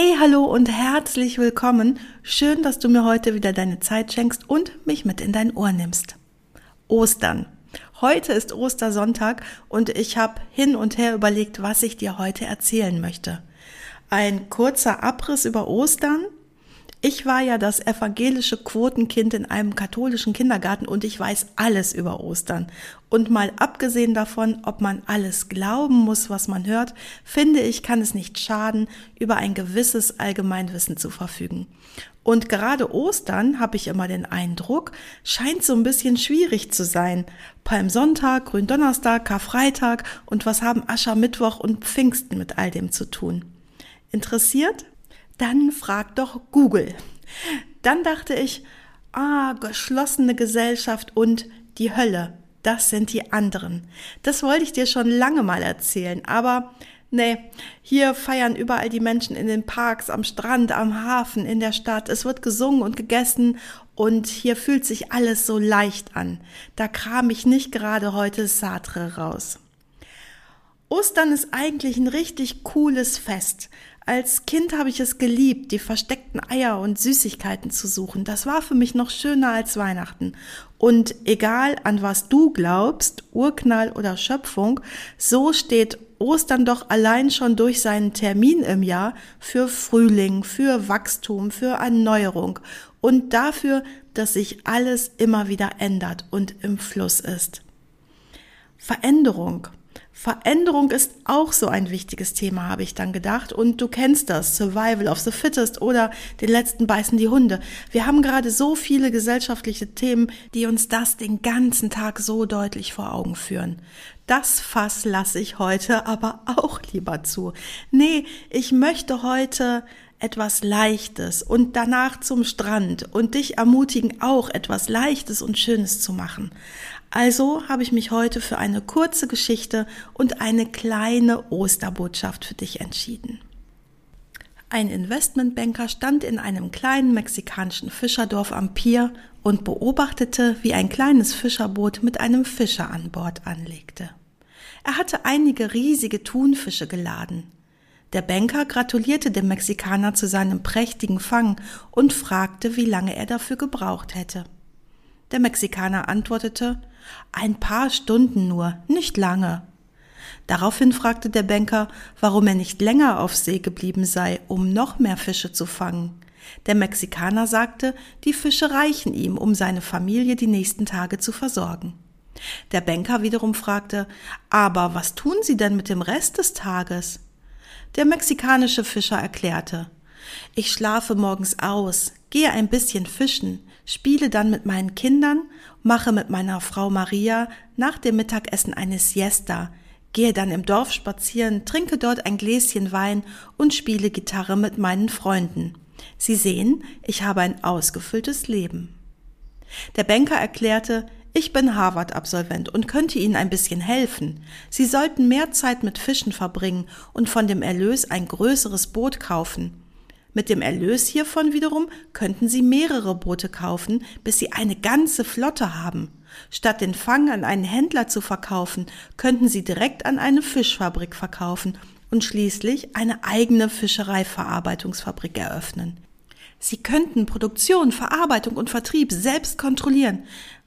Hey, hallo und herzlich willkommen. Schön, dass du mir heute wieder deine Zeit schenkst und mich mit in dein Ohr nimmst. Ostern. Heute ist Ostersonntag und ich habe hin und her überlegt, was ich dir heute erzählen möchte. Ein kurzer Abriss über Ostern, ich war ja das evangelische Quotenkind in einem katholischen Kindergarten und ich weiß alles über Ostern. Und mal abgesehen davon, ob man alles glauben muss, was man hört, finde ich, kann es nicht schaden, über ein gewisses Allgemeinwissen zu verfügen. Und gerade Ostern, habe ich immer den Eindruck, scheint so ein bisschen schwierig zu sein. Palmsonntag, Gründonnerstag, Karfreitag und was haben Aschermittwoch und Pfingsten mit all dem zu tun? Interessiert? Dann frag doch Google. Dann dachte ich, ah, geschlossene Gesellschaft und die Hölle, das sind die anderen. Das wollte ich dir schon lange mal erzählen, aber nee, hier feiern überall die Menschen in den Parks, am Strand, am Hafen, in der Stadt. Es wird gesungen und gegessen und hier fühlt sich alles so leicht an. Da kram ich nicht gerade heute Sartre raus. Ostern ist eigentlich ein richtig cooles Fest. Als Kind habe ich es geliebt, die versteckten Eier und Süßigkeiten zu suchen. Das war für mich noch schöner als Weihnachten. Und egal an was du glaubst, Urknall oder Schöpfung, so steht Ostern doch allein schon durch seinen Termin im Jahr für Frühling, für Wachstum, für Erneuerung und dafür, dass sich alles immer wieder ändert und im Fluss ist. Veränderung Veränderung ist auch so ein wichtiges Thema, habe ich dann gedacht. Und du kennst das, Survival of the Fittest oder den letzten beißen die Hunde. Wir haben gerade so viele gesellschaftliche Themen, die uns das den ganzen Tag so deutlich vor Augen führen. Das Fass lasse ich heute aber auch lieber zu. Nee, ich möchte heute etwas Leichtes und danach zum Strand und dich ermutigen, auch etwas Leichtes und Schönes zu machen. Also habe ich mich heute für eine kurze Geschichte und eine kleine Osterbotschaft für dich entschieden. Ein Investmentbanker stand in einem kleinen mexikanischen Fischerdorf am Pier und beobachtete, wie ein kleines Fischerboot mit einem Fischer an Bord anlegte. Er hatte einige riesige Thunfische geladen. Der Banker gratulierte dem Mexikaner zu seinem prächtigen Fang und fragte, wie lange er dafür gebraucht hätte. Der Mexikaner antwortete, ein paar Stunden nur, nicht lange. Daraufhin fragte der Banker, warum er nicht länger auf See geblieben sei, um noch mehr Fische zu fangen. Der Mexikaner sagte, die Fische reichen ihm, um seine Familie die nächsten Tage zu versorgen. Der Banker wiederum fragte, aber was tun Sie denn mit dem Rest des Tages? Der mexikanische Fischer erklärte, ich schlafe morgens aus, gehe ein bisschen fischen, spiele dann mit meinen Kindern, mache mit meiner Frau Maria nach dem Mittagessen eine Siesta, gehe dann im Dorf spazieren, trinke dort ein Gläschen Wein und spiele Gitarre mit meinen Freunden. Sie sehen, ich habe ein ausgefülltes Leben. Der Banker erklärte, ich bin Harvard-Absolvent und könnte Ihnen ein bisschen helfen. Sie sollten mehr Zeit mit Fischen verbringen und von dem Erlös ein größeres Boot kaufen. Mit dem Erlös hiervon wiederum könnten Sie mehrere Boote kaufen, bis Sie eine ganze Flotte haben. Statt den Fang an einen Händler zu verkaufen, könnten Sie direkt an eine Fischfabrik verkaufen und schließlich eine eigene Fischereiverarbeitungsfabrik eröffnen. Sie könnten Produktion, Verarbeitung und Vertrieb selbst kontrollieren.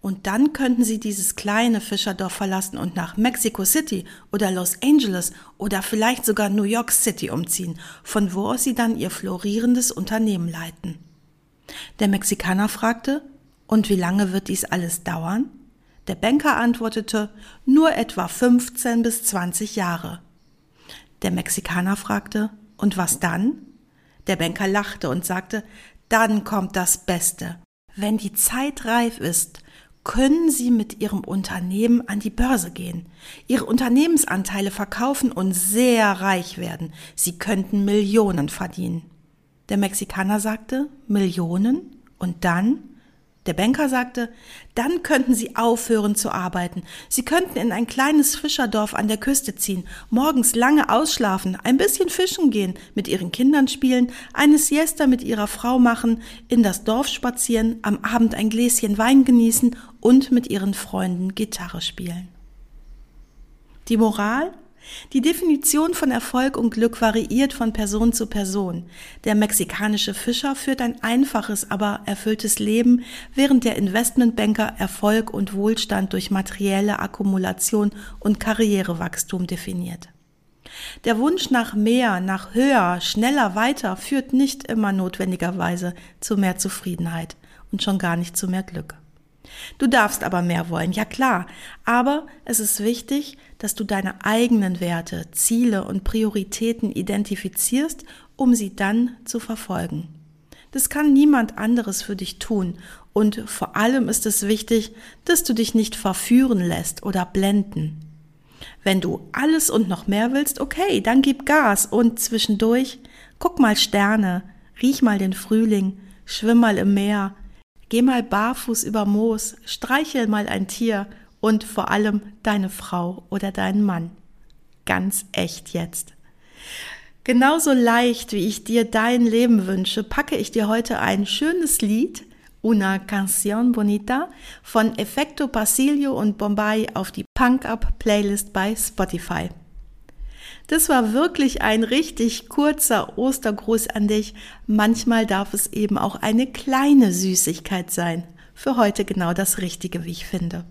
Und dann könnten sie dieses kleine Fischerdorf verlassen und nach Mexico City oder Los Angeles oder vielleicht sogar New York City umziehen, von wo aus sie dann ihr florierendes Unternehmen leiten. Der Mexikaner fragte, und wie lange wird dies alles dauern? Der Banker antwortete, nur etwa 15 bis 20 Jahre. Der Mexikaner fragte, und was dann? Der Banker lachte und sagte, dann kommt das Beste. Wenn die Zeit reif ist, können Sie mit Ihrem Unternehmen an die Börse gehen, Ihre Unternehmensanteile verkaufen und sehr reich werden. Sie könnten Millionen verdienen. Der Mexikaner sagte, Millionen? Und dann? Der Banker sagte, dann könnten Sie aufhören zu arbeiten. Sie könnten in ein kleines Fischerdorf an der Küste ziehen, morgens lange ausschlafen, ein bisschen fischen gehen, mit Ihren Kindern spielen, eine Siesta mit Ihrer Frau machen, in das Dorf spazieren, am Abend ein Gläschen Wein genießen und mit Ihren Freunden Gitarre spielen. Die Moral? Die Definition von Erfolg und Glück variiert von Person zu Person. Der mexikanische Fischer führt ein einfaches, aber erfülltes Leben, während der Investmentbanker Erfolg und Wohlstand durch materielle Akkumulation und Karrierewachstum definiert. Der Wunsch nach mehr, nach höher, schneller, weiter führt nicht immer notwendigerweise zu mehr Zufriedenheit und schon gar nicht zu mehr Glück. Du darfst aber mehr wollen, ja klar, aber es ist wichtig, dass du deine eigenen Werte, Ziele und Prioritäten identifizierst, um sie dann zu verfolgen. Das kann niemand anderes für dich tun und vor allem ist es wichtig, dass du dich nicht verführen lässt oder blenden. Wenn du alles und noch mehr willst, okay, dann gib Gas und zwischendurch guck mal Sterne, riech mal den Frühling, schwimm mal im Meer, Geh mal barfuß über Moos, streichel mal ein Tier und vor allem deine Frau oder deinen Mann. Ganz echt jetzt. Genauso leicht, wie ich dir dein Leben wünsche, packe ich dir heute ein schönes Lied, Una Canción Bonita, von Effecto Pasilio und Bombay auf die Punk Up Playlist bei Spotify. Das war wirklich ein richtig kurzer Ostergruß an dich. Manchmal darf es eben auch eine kleine Süßigkeit sein. Für heute genau das Richtige, wie ich finde.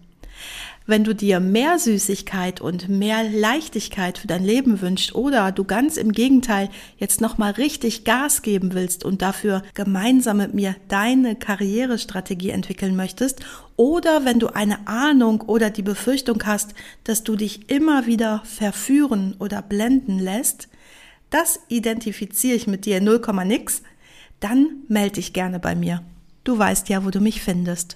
Wenn du dir mehr Süßigkeit und mehr Leichtigkeit für dein Leben wünschst oder du ganz im Gegenteil jetzt nochmal richtig Gas geben willst und dafür gemeinsam mit mir deine Karrierestrategie entwickeln möchtest oder wenn du eine Ahnung oder die Befürchtung hast, dass du dich immer wieder verführen oder blenden lässt, das identifiziere ich mit dir 0, nix, dann melde dich gerne bei mir. Du weißt ja, wo du mich findest.